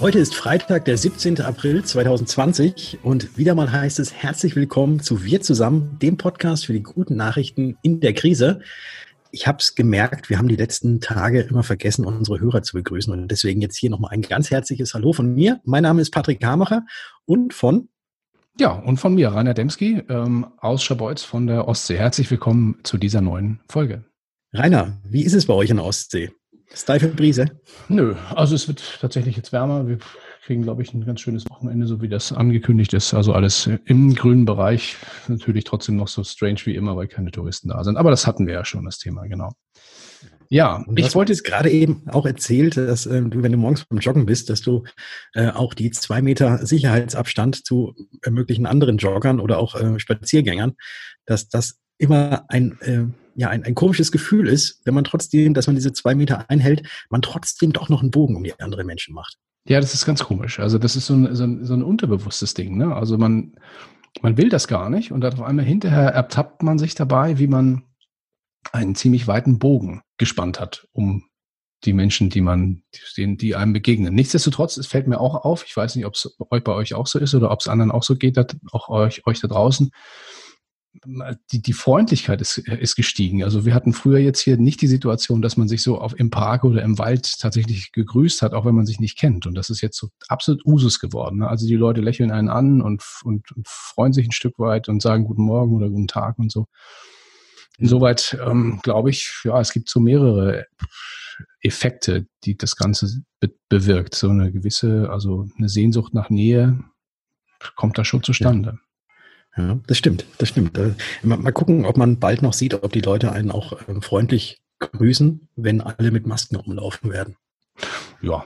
Heute ist Freitag, der 17. April 2020 und wieder mal heißt es herzlich willkommen zu Wir zusammen, dem Podcast für die guten Nachrichten in der Krise. Ich habe es gemerkt, wir haben die letzten Tage immer vergessen, unsere Hörer zu begrüßen und deswegen jetzt hier nochmal ein ganz herzliches Hallo von mir. Mein Name ist Patrick Hamacher und von ja, und von mir, Rainer Demski ähm, aus Schabeutz von der Ostsee. Herzlich willkommen zu dieser neuen Folge. Rainer, wie ist es bei euch in der Ostsee? Steife Brise? Nö, also es wird tatsächlich jetzt wärmer. Wir kriegen, glaube ich, ein ganz schönes Wochenende, so wie das angekündigt ist. Also alles im grünen Bereich. Natürlich trotzdem noch so strange wie immer, weil keine Touristen da sind. Aber das hatten wir ja schon, das Thema, genau. Ja, und ich wollte jetzt gerade eben auch erzählt, dass äh, du, wenn du morgens beim Joggen bist, dass du äh, auch die zwei Meter Sicherheitsabstand zu möglichen anderen Joggern oder auch äh, Spaziergängern, dass das immer ein, äh, ja, ein, ein komisches Gefühl ist, wenn man trotzdem, dass man diese zwei Meter einhält, man trotzdem doch noch einen Bogen um die anderen Menschen macht. Ja, das ist ganz komisch. Also das ist so ein, so ein, so ein unterbewusstes Ding. Ne? Also man, man will das gar nicht und dann auf einmal hinterher ertappt man sich dabei, wie man einen ziemlich weiten Bogen gespannt hat, um die Menschen, die man, die, die einem begegnen. Nichtsdestotrotz, es fällt mir auch auf, ich weiß nicht, ob es bei euch auch so ist oder ob es anderen auch so geht, auch euch, euch da draußen, die, die Freundlichkeit ist, ist gestiegen. Also wir hatten früher jetzt hier nicht die Situation, dass man sich so auf, im Park oder im Wald tatsächlich gegrüßt hat, auch wenn man sich nicht kennt. Und das ist jetzt so absolut Usus geworden. Ne? Also die Leute lächeln einen an und, und, und freuen sich ein Stück weit und sagen Guten Morgen oder Guten Tag und so. Insoweit ähm, glaube ich, ja, es gibt so mehrere Effekte, die das Ganze be bewirkt. So eine gewisse, also eine Sehnsucht nach Nähe kommt da schon zustande. Ja. Ja, das stimmt, das stimmt. Äh, mal gucken, ob man bald noch sieht, ob die Leute einen auch ähm, freundlich grüßen, wenn alle mit Masken rumlaufen werden. Ja.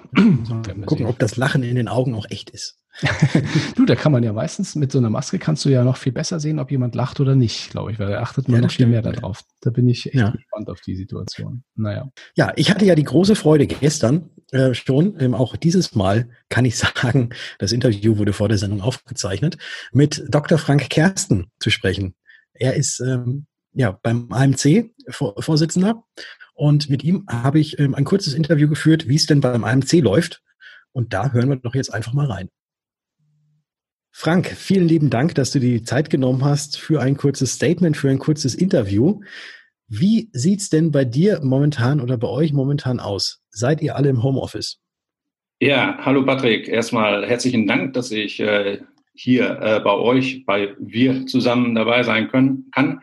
Gucken, ob das Lachen in den Augen auch echt ist. du, da kann man ja meistens mit so einer Maske kannst du ja noch viel besser sehen, ob jemand lacht oder nicht, glaube ich, weil da achtet man ja, noch viel mehr darauf. Da bin ich echt ja. gespannt auf die Situation. Naja. Ja, ich hatte ja die große Freude gestern äh, schon, ähm, auch dieses Mal kann ich sagen, das Interview wurde vor der Sendung aufgezeichnet, mit Dr. Frank Kersten zu sprechen. Er ist ähm, ja beim AMC Vorsitzender und mit ihm habe ich ähm, ein kurzes Interview geführt, wie es denn beim AMC läuft. Und da hören wir doch jetzt einfach mal rein. Frank, vielen lieben Dank, dass du die Zeit genommen hast für ein kurzes Statement, für ein kurzes Interview. Wie sieht's denn bei dir momentan oder bei euch momentan aus? Seid ihr alle im Homeoffice? Ja, hallo Patrick. Erstmal herzlichen Dank, dass ich äh, hier äh, bei euch, bei wir zusammen dabei sein können, kann.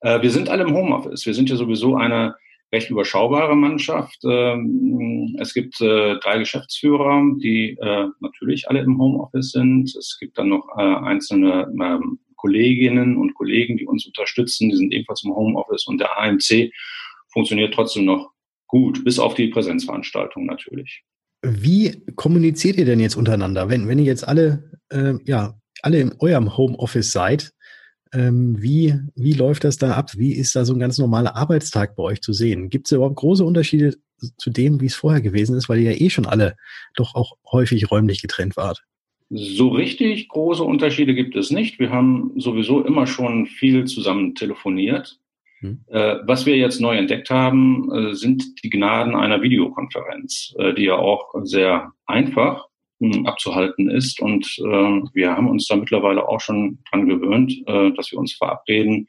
Äh, wir sind alle im Homeoffice. Wir sind ja sowieso eine recht überschaubare Mannschaft. Ähm, es gibt äh, drei Geschäftsführer, die äh, natürlich alle im Homeoffice sind. Es gibt dann noch äh, einzelne ähm, Kolleginnen und Kollegen, die uns unterstützen. Die sind ebenfalls im Homeoffice und der AMC funktioniert trotzdem noch gut, bis auf die Präsenzveranstaltung natürlich. Wie kommuniziert ihr denn jetzt untereinander, wenn, wenn ihr jetzt alle, äh, ja, alle in eurem Homeoffice seid? Ähm, wie, wie läuft das da ab? Wie ist da so ein ganz normaler Arbeitstag bei euch zu sehen? Gibt es überhaupt große Unterschiede zu dem, wie es vorher gewesen ist, weil ihr ja eh schon alle doch auch häufig räumlich getrennt wart? So richtig große Unterschiede gibt es nicht. Wir haben sowieso immer schon viel zusammen telefoniert. Hm. Äh, was wir jetzt neu entdeckt haben, äh, sind die Gnaden einer Videokonferenz, äh, die ja auch sehr einfach abzuhalten ist. Und äh, wir haben uns da mittlerweile auch schon dran gewöhnt, äh, dass wir uns verabreden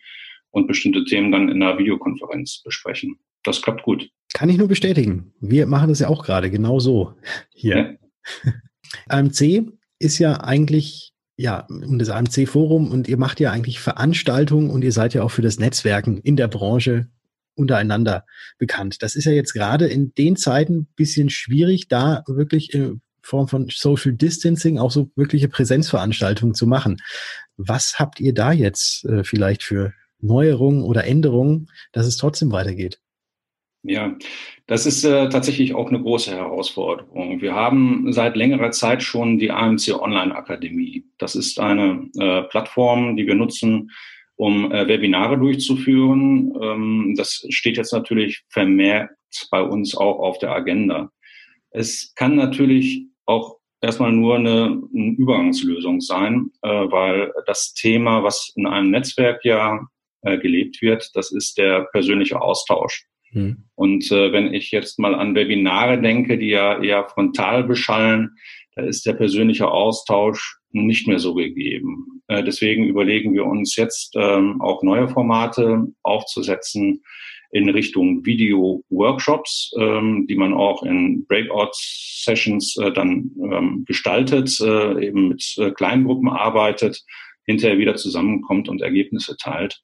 und bestimmte Themen dann in einer Videokonferenz besprechen. Das klappt gut. Kann ich nur bestätigen. Wir machen das ja auch gerade genau so hier. Ja. AMC ist ja eigentlich ja, um das AMC-Forum und ihr macht ja eigentlich Veranstaltungen und ihr seid ja auch für das Netzwerken in der Branche untereinander bekannt. Das ist ja jetzt gerade in den Zeiten bisschen schwierig, da wirklich äh, Form von Social Distancing auch so wirkliche Präsenzveranstaltungen zu machen. Was habt ihr da jetzt äh, vielleicht für Neuerungen oder Änderungen, dass es trotzdem weitergeht? Ja, das ist äh, tatsächlich auch eine große Herausforderung. Wir haben seit längerer Zeit schon die AMC Online Akademie. Das ist eine äh, Plattform, die wir nutzen, um äh, Webinare durchzuführen. Ähm, das steht jetzt natürlich vermehrt bei uns auch auf der Agenda. Es kann natürlich auch erstmal nur eine, eine Übergangslösung sein, äh, weil das Thema, was in einem Netzwerk ja äh, gelebt wird, das ist der persönliche Austausch. Mhm. Und äh, wenn ich jetzt mal an Webinare denke, die ja eher frontal beschallen, Da ist der persönliche Austausch nicht mehr so gegeben. Äh, deswegen überlegen wir uns jetzt ähm, auch neue Formate aufzusetzen in Richtung Video-Workshops, ähm, die man auch in Breakout-Sessions äh, dann ähm, gestaltet, äh, eben mit äh, kleinen Gruppen arbeitet, hinterher wieder zusammenkommt und Ergebnisse teilt.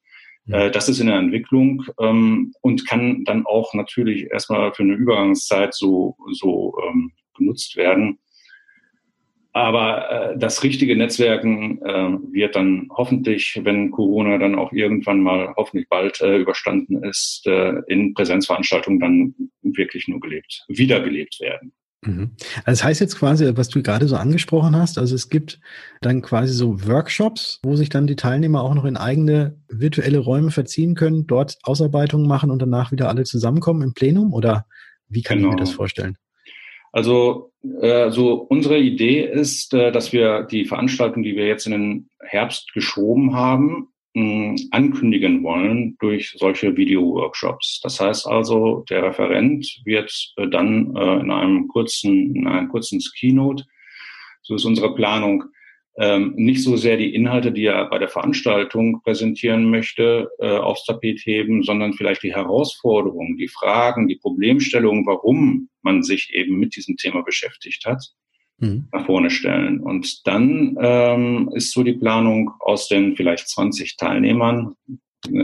Äh, das ist in der Entwicklung ähm, und kann dann auch natürlich erstmal für eine Übergangszeit so, so ähm, genutzt werden. Aber äh, das richtige Netzwerken äh, wird dann hoffentlich, wenn Corona dann auch irgendwann mal hoffentlich bald äh, überstanden ist, äh, in Präsenzveranstaltungen dann wirklich nur gelebt, wiedergelebt werden. Mhm. Also das heißt jetzt quasi, was du gerade so angesprochen hast, also es gibt dann quasi so Workshops, wo sich dann die Teilnehmer auch noch in eigene virtuelle Räume verziehen können, dort Ausarbeitungen machen und danach wieder alle zusammenkommen im Plenum oder wie kann genau. ich mir das genau. vorstellen? Also äh, so unsere Idee ist, äh, dass wir die Veranstaltung, die wir jetzt in den Herbst geschoben haben, mh, ankündigen wollen durch solche Video-Workshops. Das heißt also, der Referent wird äh, dann äh, in einem kurzen, in einem kurzen Keynote, so ist unsere Planung, ähm, nicht so sehr die Inhalte, die er bei der Veranstaltung präsentieren möchte, äh, aufs Tapet heben, sondern vielleicht die Herausforderungen, die Fragen, die Problemstellungen, warum man sich eben mit diesem Thema beschäftigt hat, mhm. nach vorne stellen. Und dann ähm, ist so die Planung aus den vielleicht 20 Teilnehmern,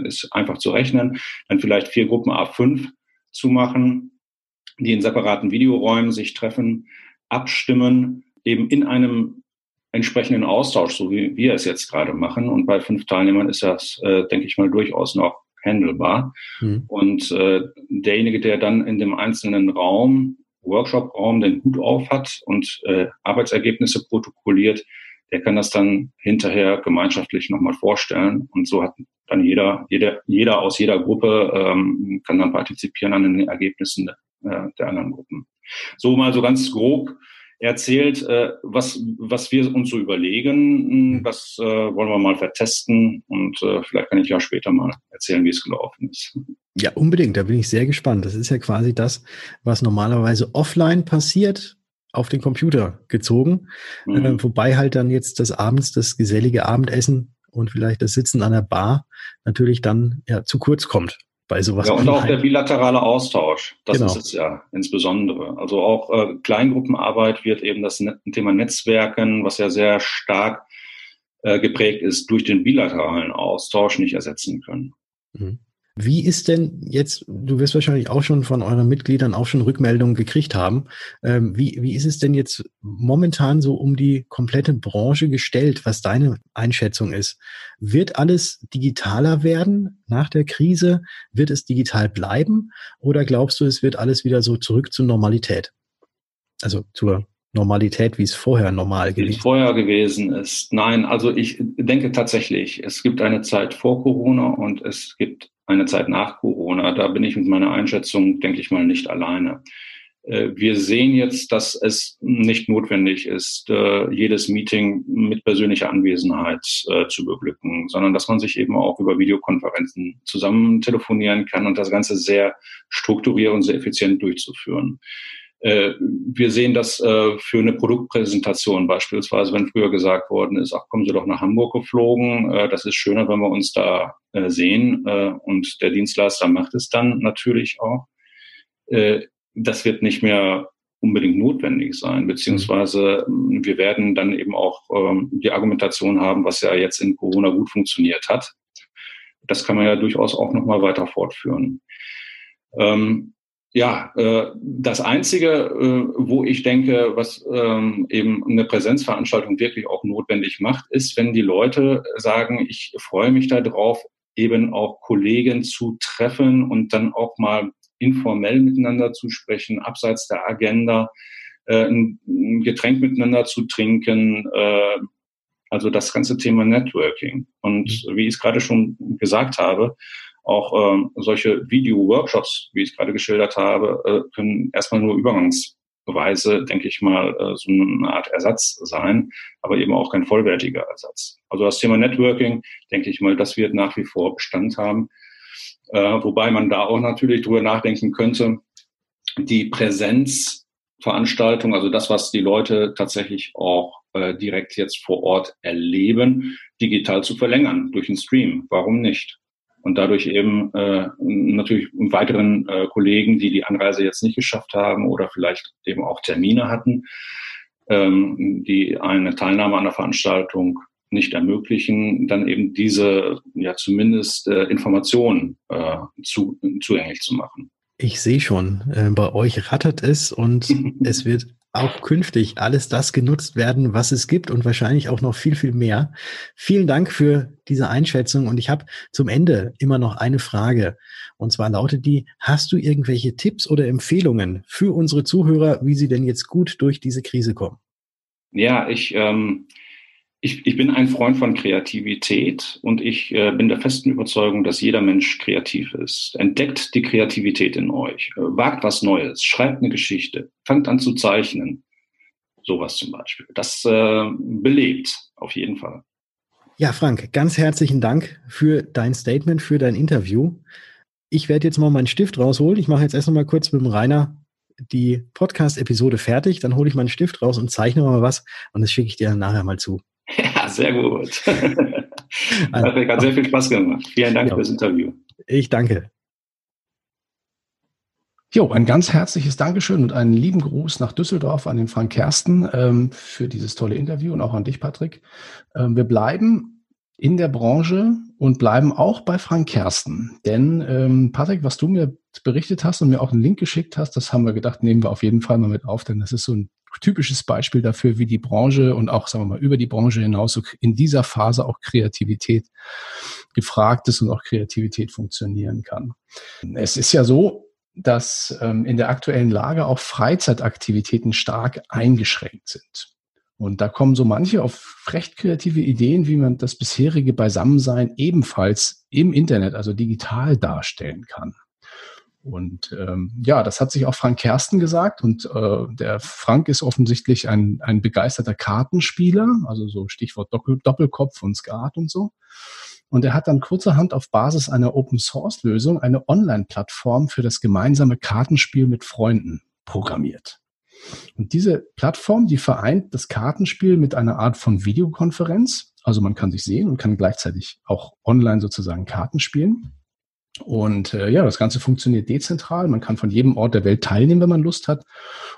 ist einfach zu rechnen, dann vielleicht vier Gruppen A5 zu machen, die in separaten Videoräumen sich treffen, abstimmen, eben in einem entsprechenden Austausch, so wie wir es jetzt gerade machen. Und bei fünf Teilnehmern ist das, äh, denke ich mal, durchaus noch handelbar. Mhm. Und äh, derjenige, der dann in dem einzelnen Raum, Workshop-Raum, den Hut auf hat und äh, Arbeitsergebnisse protokolliert, der kann das dann hinterher gemeinschaftlich nochmal vorstellen. Und so hat dann jeder, jeder, jeder aus jeder Gruppe ähm, kann dann partizipieren an den Ergebnissen äh, der anderen Gruppen. So mal so ganz grob erzählt, äh, was, was wir uns so überlegen. Hm, das äh, wollen wir mal vertesten und äh, vielleicht kann ich ja später mal erzählen, wie es gelaufen ist. Ja, unbedingt. Da bin ich sehr gespannt. Das ist ja quasi das, was normalerweise offline passiert, auf den Computer gezogen. Mhm. Äh, wobei halt dann jetzt das abends das gesellige Abendessen und vielleicht das Sitzen an der Bar natürlich dann ja zu kurz kommt bei sowas. Ja, und auch der bilaterale Austausch, das genau. ist es ja insbesondere. Also auch äh, Kleingruppenarbeit wird eben das Thema Netzwerken, was ja sehr stark äh, geprägt ist, durch den bilateralen Austausch nicht ersetzen können. Mhm. Wie ist denn jetzt, du wirst wahrscheinlich auch schon von euren Mitgliedern auch schon Rückmeldungen gekriegt haben. Ähm, wie, wie ist es denn jetzt momentan so um die komplette Branche gestellt, was deine Einschätzung ist? Wird alles digitaler werden nach der Krise? Wird es digital bleiben? Oder glaubst du, es wird alles wieder so zurück zur Normalität? Also zur Normalität, wie es vorher normal gewesen ist. vorher gewesen ist. Nein, also ich denke tatsächlich, es gibt eine Zeit vor Corona und es gibt eine Zeit nach Corona. Da bin ich mit meiner Einschätzung, denke ich mal, nicht alleine. Äh, wir sehen jetzt, dass es nicht notwendig ist, äh, jedes Meeting mit persönlicher Anwesenheit äh, zu beglücken, sondern dass man sich eben auch über Videokonferenzen zusammen telefonieren kann und das Ganze sehr strukturiert und sehr effizient durchzuführen. Äh, wir sehen das äh, für eine Produktpräsentation beispielsweise, wenn früher gesagt worden ist, ach, kommen Sie doch nach Hamburg geflogen, äh, das ist schöner, wenn wir uns da sehen und der Dienstleister macht es dann natürlich auch. Das wird nicht mehr unbedingt notwendig sein, beziehungsweise ähm, wir werden dann eben auch ähm, die Argumentation haben, was ja jetzt in Corona gut funktioniert hat. Das kann man ja durchaus auch nochmal weiter fortführen. Ähm, ja, äh, das Einzige, äh, wo ich denke, was ähm, eben eine Präsenzveranstaltung wirklich auch notwendig macht, ist, wenn die Leute sagen, ich freue mich darauf, eben auch Kollegen zu treffen und dann auch mal informell miteinander zu sprechen, abseits der Agenda, äh, ein, Getränk miteinander zu trinken, äh, also das ganze Thema Networking. Und mhm. wie ich es gerade schon gesagt habe, auch ähm, solche Video-Workshops, wie ich es gerade geschildert habe, äh, können erstmal nur übergangsweise, denke ich mal, äh, so eine Art Ersatz sein, aber eben auch kein vollwertiger Ersatz. Also das Thema Networking, denke ich mal, das wird nach wie vor Bestand haben. Äh, wobei man da auch natürlich drüber nachdenken könnte, die Präsenz Veranstaltung, also das, was die Leute tatsächlich auch äh, direkt jetzt vor Ort erleben, digital zu verlängern durch einen Stream. Warum nicht? Und dadurch eben äh, natürlich weiteren äh, Kollegen, die die Anreise jetzt nicht geschafft haben oder vielleicht eben auch Termine hatten, ähm, die eine Teilnahme an der Veranstaltung nicht ermöglichen, dann eben diese ja zumindest äh, Informationen äh, zu, zugänglich zu machen. Ich sehe schon, äh, bei euch rattert es und es wird auch künftig alles das genutzt werden, was es gibt und wahrscheinlich auch noch viel, viel mehr. Vielen Dank für diese Einschätzung und ich habe zum Ende immer noch eine Frage. Und zwar lautet die, hast du irgendwelche Tipps oder Empfehlungen für unsere Zuhörer, wie sie denn jetzt gut durch diese Krise kommen? Ja, ich ähm, ich, ich bin ein Freund von Kreativität und ich äh, bin der festen Überzeugung, dass jeder Mensch kreativ ist. Entdeckt die Kreativität in euch, äh, wagt was Neues, schreibt eine Geschichte, fangt an zu zeichnen. Sowas zum Beispiel. Das äh, belebt auf jeden Fall. Ja, Frank, ganz herzlichen Dank für dein Statement, für dein Interview. Ich werde jetzt mal meinen Stift rausholen. Ich mache jetzt erst noch mal kurz mit dem Rainer die Podcast-Episode fertig. Dann hole ich meinen Stift raus und zeichne mal was und das schicke ich dir dann nachher mal zu. Ja, sehr gut. also, hat sehr viel Spaß gemacht. Vielen Dank ja. für das Interview. Ich danke. Jo, ein ganz herzliches Dankeschön und einen lieben Gruß nach Düsseldorf an den Frank Kersten ähm, für dieses tolle Interview und auch an dich, Patrick. Ähm, wir bleiben in der Branche und bleiben auch bei Frank Kersten. Denn, ähm, Patrick, was du mir berichtet hast und mir auch einen Link geschickt hast, das haben wir gedacht, nehmen wir auf jeden Fall mal mit auf, denn das ist so ein typisches Beispiel dafür, wie die Branche und auch, sagen wir mal, über die Branche hinaus in dieser Phase auch Kreativität gefragt ist und auch Kreativität funktionieren kann. Es ist ja so, dass ähm, in der aktuellen Lage auch Freizeitaktivitäten stark eingeschränkt sind. Und da kommen so manche auf recht kreative Ideen, wie man das bisherige Beisammensein ebenfalls im Internet, also digital darstellen kann. Und ähm, ja, das hat sich auch Frank Kersten gesagt. Und äh, der Frank ist offensichtlich ein, ein begeisterter Kartenspieler, also so Stichwort Doppel Doppelkopf und Skat und so. Und er hat dann kurzerhand auf Basis einer Open-Source-Lösung eine Online-Plattform für das gemeinsame Kartenspiel mit Freunden programmiert. Und diese Plattform, die vereint das Kartenspiel mit einer Art von Videokonferenz. Also man kann sich sehen und kann gleichzeitig auch online sozusagen Karten spielen. Und äh, ja, das Ganze funktioniert dezentral. Man kann von jedem Ort der Welt teilnehmen, wenn man Lust hat.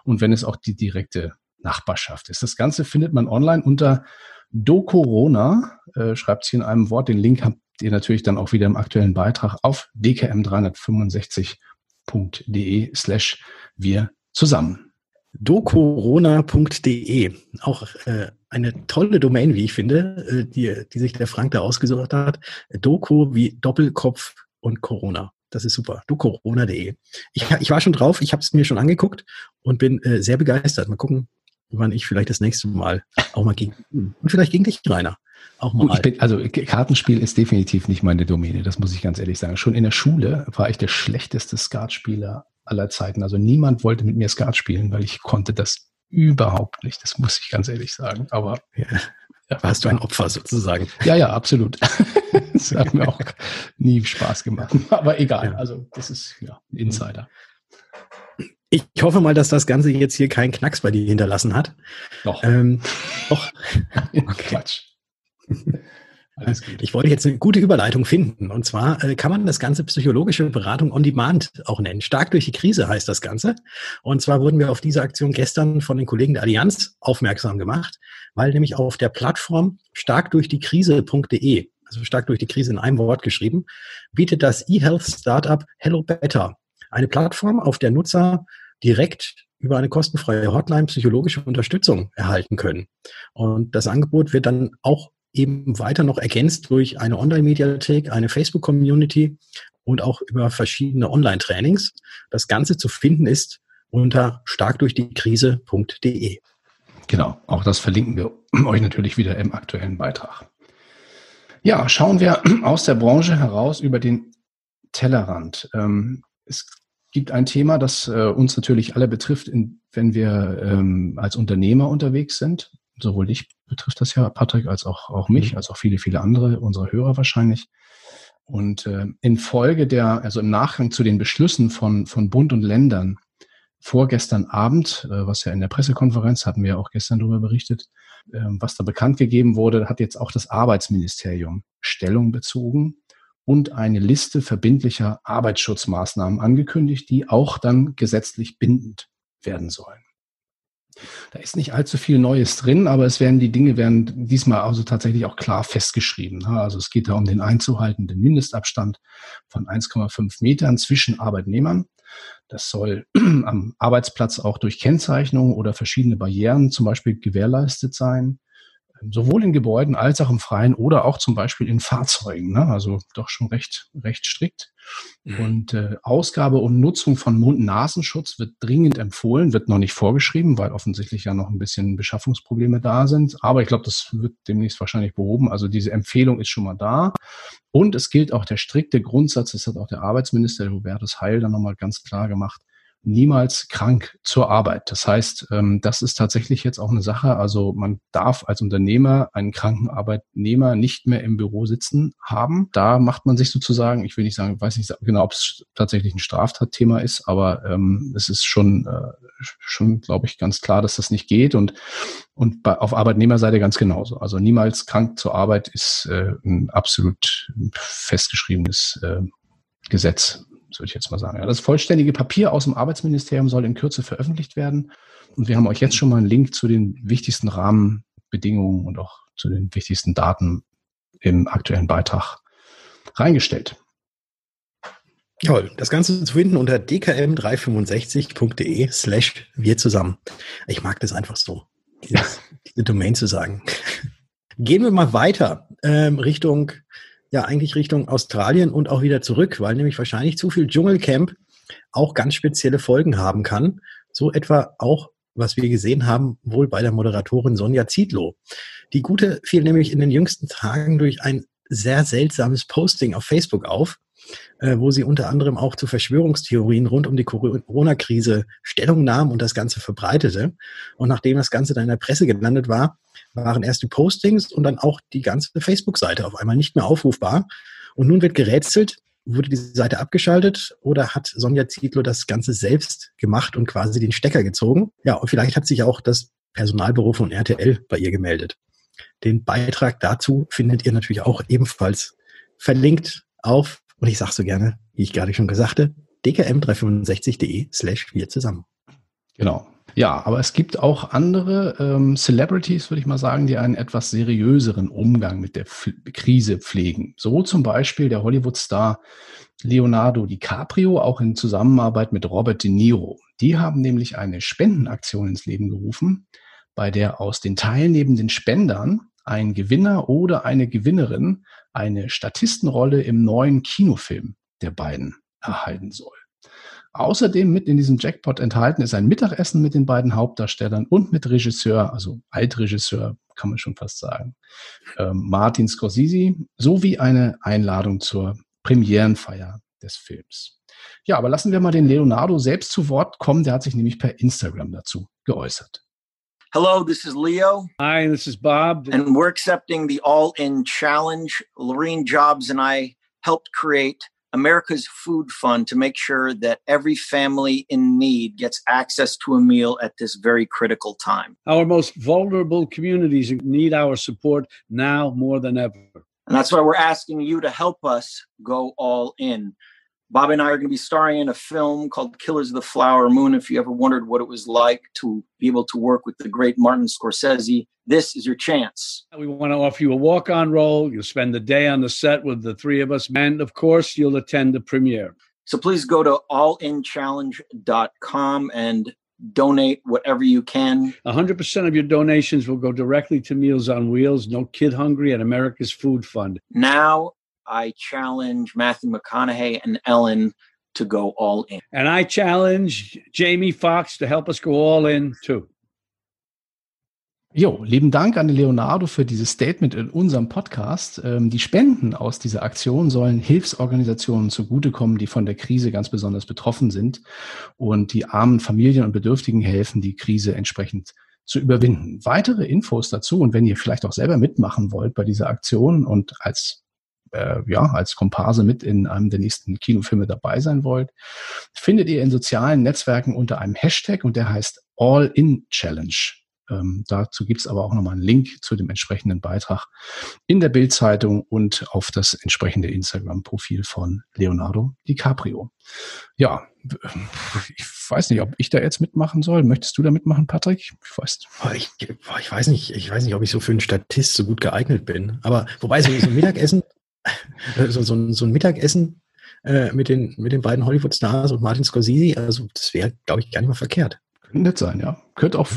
Und wenn es auch die direkte Nachbarschaft ist. Das Ganze findet man online unter DoCorona, äh, schreibt sie in einem Wort. Den Link habt ihr natürlich dann auch wieder im aktuellen Beitrag auf dkm365.de slash wir zusammen. docorona.de, auch äh, eine tolle Domain, wie ich finde, äh, die, die sich der Frank da ausgesucht hat. Doku wie Doppelkopf und Corona. Das ist super. Du corona.de. Ich, ich war schon drauf, ich habe es mir schon angeguckt und bin äh, sehr begeistert. Mal gucken, wann ich vielleicht das nächste Mal auch mal gegen und vielleicht gegen dich, Rainer. Auch mal. Bin, also Kartenspiel ist definitiv nicht meine Domäne, das muss ich ganz ehrlich sagen. Schon in der Schule war ich der schlechteste Skatspieler aller Zeiten. Also niemand wollte mit mir Skat spielen, weil ich konnte das überhaupt nicht. Das muss ich ganz ehrlich sagen. Aber ja. Ja, warst du ein Opfer sozusagen? Ja, ja, absolut. das hat mir auch nie Spaß gemacht. Aber egal, also das ist ja Insider. Ich hoffe mal, dass das Ganze jetzt hier keinen Knacks bei dir hinterlassen hat. Doch. Ähm, doch. okay. Quatsch. Ich wollte jetzt eine gute Überleitung finden. Und zwar äh, kann man das Ganze psychologische Beratung on Demand auch nennen. Stark durch die Krise heißt das Ganze. Und zwar wurden wir auf diese Aktion gestern von den Kollegen der Allianz aufmerksam gemacht, weil nämlich auf der Plattform stark durch die Krise.de, also stark durch die Krise in einem Wort geschrieben, bietet das eHealth Startup Hello Better eine Plattform, auf der Nutzer direkt über eine kostenfreie Hotline psychologische Unterstützung erhalten können. Und das Angebot wird dann auch eben weiter noch ergänzt durch eine Online-Mediathek, eine Facebook-Community und auch über verschiedene Online-Trainings. Das Ganze zu finden ist unter starkdurchdie-krise.de. Genau, auch das verlinken wir euch natürlich wieder im aktuellen Beitrag. Ja, schauen wir aus der Branche heraus über den Tellerrand. Ähm, es gibt ein Thema, das äh, uns natürlich alle betrifft, wenn wir ähm, als Unternehmer unterwegs sind sowohl dich betrifft das ja, Patrick, als auch, auch mich, mhm. als auch viele, viele andere, unsere Hörer wahrscheinlich. Und äh, in Folge der, also im Nachgang zu den Beschlüssen von, von Bund und Ländern vorgestern Abend, äh, was ja in der Pressekonferenz, hatten wir auch gestern darüber berichtet, äh, was da bekannt gegeben wurde, hat jetzt auch das Arbeitsministerium Stellung bezogen und eine Liste verbindlicher Arbeitsschutzmaßnahmen angekündigt, die auch dann gesetzlich bindend werden sollen. Da ist nicht allzu viel Neues drin, aber es werden die Dinge werden diesmal also tatsächlich auch klar festgeschrieben. Also es geht da um den einzuhaltenden Mindestabstand von 1,5 Metern zwischen Arbeitnehmern. Das soll am Arbeitsplatz auch durch Kennzeichnung oder verschiedene Barrieren zum Beispiel gewährleistet sein sowohl in Gebäuden als auch im Freien oder auch zum Beispiel in Fahrzeugen. Ne? Also doch schon recht, recht strikt. Mhm. Und äh, Ausgabe und Nutzung von Mund-Nasenschutz wird dringend empfohlen, wird noch nicht vorgeschrieben, weil offensichtlich ja noch ein bisschen Beschaffungsprobleme da sind. Aber ich glaube, das wird demnächst wahrscheinlich behoben. Also diese Empfehlung ist schon mal da. Und es gilt auch der strikte Grundsatz, das hat auch der Arbeitsminister Hubertus Heil dann nochmal ganz klar gemacht, niemals krank zur Arbeit. Das heißt, ähm, das ist tatsächlich jetzt auch eine Sache. Also man darf als Unternehmer einen kranken Arbeitnehmer nicht mehr im Büro sitzen haben. Da macht man sich sozusagen, ich will nicht sagen, weiß nicht genau, ob es tatsächlich ein Straftatthema ist, aber ähm, es ist schon, äh, schon, glaube ich, ganz klar, dass das nicht geht und und bei, auf Arbeitnehmerseite ganz genauso. Also niemals krank zur Arbeit ist äh, ein absolut festgeschriebenes äh, Gesetz würde ich jetzt mal sagen. Ja, das vollständige Papier aus dem Arbeitsministerium soll in Kürze veröffentlicht werden. Und wir haben euch jetzt schon mal einen Link zu den wichtigsten Rahmenbedingungen und auch zu den wichtigsten Daten im aktuellen Beitrag reingestellt. Toll. Das Ganze zu finden unter dkm365.de slash wir zusammen. Ich mag das einfach so, diese Domain zu sagen. Gehen wir mal weiter ähm, Richtung ja eigentlich Richtung Australien und auch wieder zurück, weil nämlich wahrscheinlich zu viel Dschungelcamp auch ganz spezielle Folgen haben kann. So etwa auch, was wir gesehen haben, wohl bei der Moderatorin Sonja Zietlow. Die Gute fiel nämlich in den jüngsten Tagen durch ein sehr seltsames Posting auf Facebook auf, äh, wo sie unter anderem auch zu Verschwörungstheorien rund um die Corona-Krise Stellung nahm und das Ganze verbreitete. Und nachdem das Ganze dann in der Presse gelandet war, waren erst die Postings und dann auch die ganze Facebook-Seite auf einmal nicht mehr aufrufbar. Und nun wird gerätselt, wurde die Seite abgeschaltet oder hat Sonja Zietlow das Ganze selbst gemacht und quasi den Stecker gezogen? Ja, und vielleicht hat sich auch das Personalbüro von RTL bei ihr gemeldet. Den Beitrag dazu findet ihr natürlich auch ebenfalls verlinkt auf, und ich sage so gerne, wie ich gerade schon gesagt dkm365.de slash wir zusammen. Genau. Ja, aber es gibt auch andere ähm, Celebrities, würde ich mal sagen, die einen etwas seriöseren Umgang mit der F Krise pflegen. So zum Beispiel der Hollywood-Star Leonardo DiCaprio, auch in Zusammenarbeit mit Robert De Niro. Die haben nämlich eine Spendenaktion ins Leben gerufen, bei der aus den teilnehmenden Spendern ein Gewinner oder eine Gewinnerin eine Statistenrolle im neuen Kinofilm der beiden erhalten soll. Außerdem mit in diesem Jackpot enthalten ist ein Mittagessen mit den beiden Hauptdarstellern und mit Regisseur, also Altregisseur, kann man schon fast sagen, ähm, Martin Scorsese, sowie eine Einladung zur Premierenfeier des Films. Ja, aber lassen wir mal den Leonardo selbst zu Wort kommen. Der hat sich nämlich per Instagram dazu geäußert. Hello, this is Leo. Hi, this is Bob. And we're accepting the All In Challenge. Lorene Jobs and I helped create America's Food Fund to make sure that every family in need gets access to a meal at this very critical time. Our most vulnerable communities need our support now more than ever. And that's why we're asking you to help us go all in. Bob and I are going to be starring in a film called Killers of the Flower Moon. If you ever wondered what it was like to be able to work with the great Martin Scorsese, this is your chance. We want to offer you a walk on role. You'll spend the day on the set with the three of us. And of course, you'll attend the premiere. So please go to allinchallenge.com and donate whatever you can. 100% of your donations will go directly to Meals on Wheels, No Kid Hungry, and America's Food Fund. Now I challenge Matthew McConaughey and Ellen to go all in. And I challenge Jamie Foxx to help us go all in too. Jo, lieben Dank an Leonardo für dieses Statement in unserem Podcast. Ähm, die Spenden aus dieser Aktion sollen Hilfsorganisationen zugutekommen, die von der Krise ganz besonders betroffen sind und die armen Familien und Bedürftigen helfen, die Krise entsprechend zu überwinden. Weitere Infos dazu und wenn ihr vielleicht auch selber mitmachen wollt bei dieser Aktion und als äh, ja, als Komparse mit in einem der nächsten Kinofilme dabei sein wollt, findet ihr in sozialen Netzwerken unter einem Hashtag und der heißt All In Challenge. Ähm, dazu gibt es aber auch nochmal einen Link zu dem entsprechenden Beitrag in der Bildzeitung und auf das entsprechende Instagram-Profil von Leonardo DiCaprio. Ja, ich weiß nicht, ob ich da jetzt mitmachen soll. Möchtest du da mitmachen, Patrick? Ich weiß, ich, ich weiß nicht, ich weiß nicht, ob ich so für einen Statist so gut geeignet bin. Aber wobei so, so ein Mittagessen, so, so, so ein Mittagessen äh, mit den mit den beiden Hollywood-Stars und Martin Scorsese, also das wäre, glaube ich, gar nicht mal verkehrt. Könnte nett sein, ja. Könnte auch,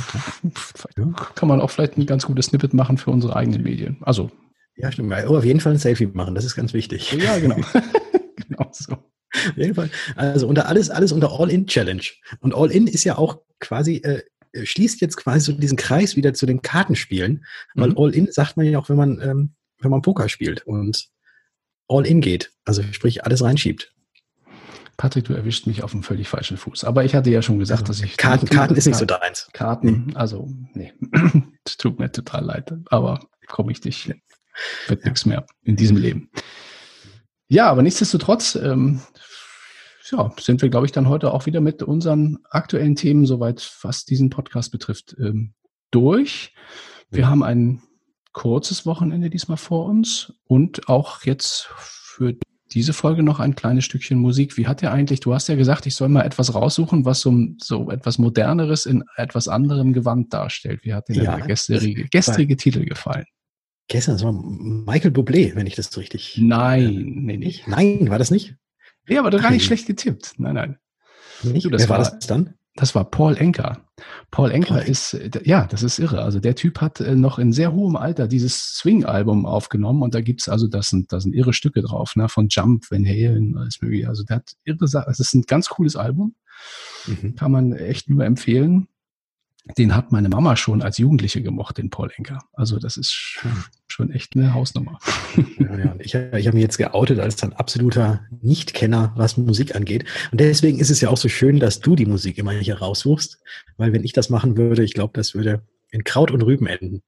kann man auch vielleicht ein ganz gutes Snippet machen für unsere eigenen Medien. Also. Ja, stimmt. Aber auf jeden Fall ein Selfie machen, das ist ganz wichtig. Ja, genau. genau so. Auf jeden Fall. Also unter alles, alles unter All-In-Challenge. Und All-In ist ja auch quasi, äh, schließt jetzt quasi so diesen Kreis wieder zu den Kartenspielen, weil mhm. All-In sagt man ja auch, wenn man, ähm, wenn man Poker spielt und All-In geht. Also sprich, alles reinschiebt. Patrick, du erwischt mich auf einem völlig falschen Fuß. Aber ich hatte ja schon gesagt, also, dass ich. Karten, Karten ist nicht so deins. Karten, nee. also, nee. Tut mir total leid. Aber komme ich dich. Wird ja. nichts mehr in diesem Leben. Ja, aber nichtsdestotrotz, ähm, ja, sind wir, glaube ich, dann heute auch wieder mit unseren aktuellen Themen, soweit was diesen Podcast betrifft, ähm, durch. Wir haben ein kurzes Wochenende diesmal vor uns und auch jetzt für diese Folge noch ein kleines Stückchen Musik. Wie hat dir eigentlich, du hast ja gesagt, ich soll mal etwas raussuchen, was so, so etwas Moderneres in etwas anderem Gewand darstellt. Wie hat dir ja, der gestrige, gestrige Titel gefallen? Gestern, das war Michael Bublé, wenn ich das richtig. Nein, äh, nee, nicht. Nein, war das nicht? Ja, aber gar nicht schlecht getippt. Nein, nein. Nicht? Du, Wer war, war das dann? Das war Paul Enker. Paul Enker Paul. ist, ja, das ist irre. Also der Typ hat äh, noch in sehr hohem Alter dieses Swing-Album aufgenommen und da gibt's also, das sind, da sind irre Stücke drauf, ne, von Jump, Van Halen, alles mögliche. Also der hat irre Sachen. Es ist ein ganz cooles Album. Mhm. Kann man echt nur empfehlen den hat meine Mama schon als Jugendliche gemocht, den Paul Enker. Also das ist schon echt eine Hausnummer. Ja, ja. Ich, ich habe mich jetzt geoutet als ein absoluter Nichtkenner, was Musik angeht. Und deswegen ist es ja auch so schön, dass du die Musik immer hier raussuchst, weil wenn ich das machen würde, ich glaube, das würde in Kraut und Rüben enden.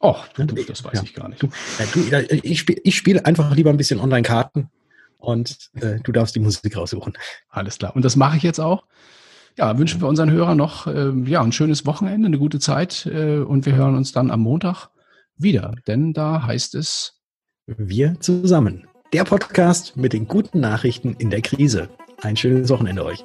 Oh, du, das weiß ja. ich gar nicht. Du, du, ich spiele spiel einfach lieber ein bisschen Online-Karten und äh, du darfst die Musik raussuchen. Alles klar. Und das mache ich jetzt auch ja, wünschen wir unseren Hörern noch äh, ja, ein schönes Wochenende, eine gute Zeit äh, und wir hören uns dann am Montag wieder, denn da heißt es Wir zusammen. Der Podcast mit den guten Nachrichten in der Krise. Ein schönes Wochenende euch.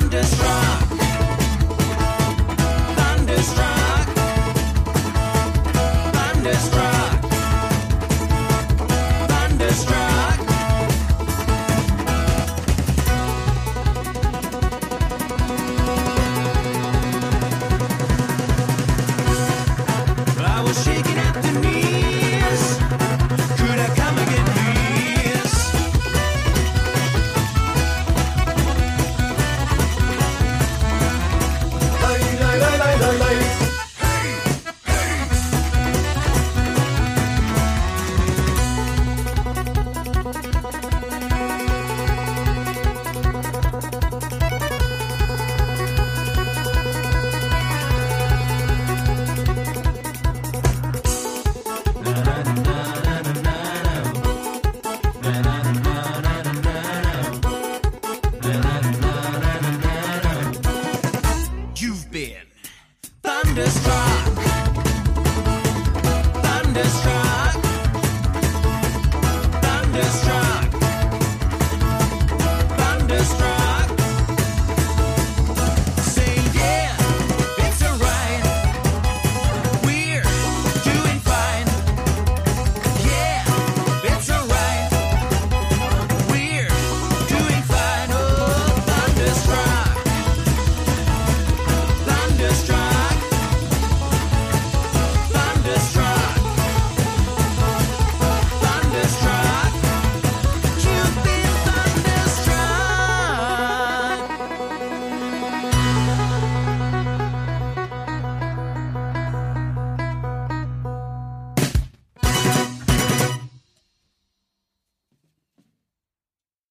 thunderstruck.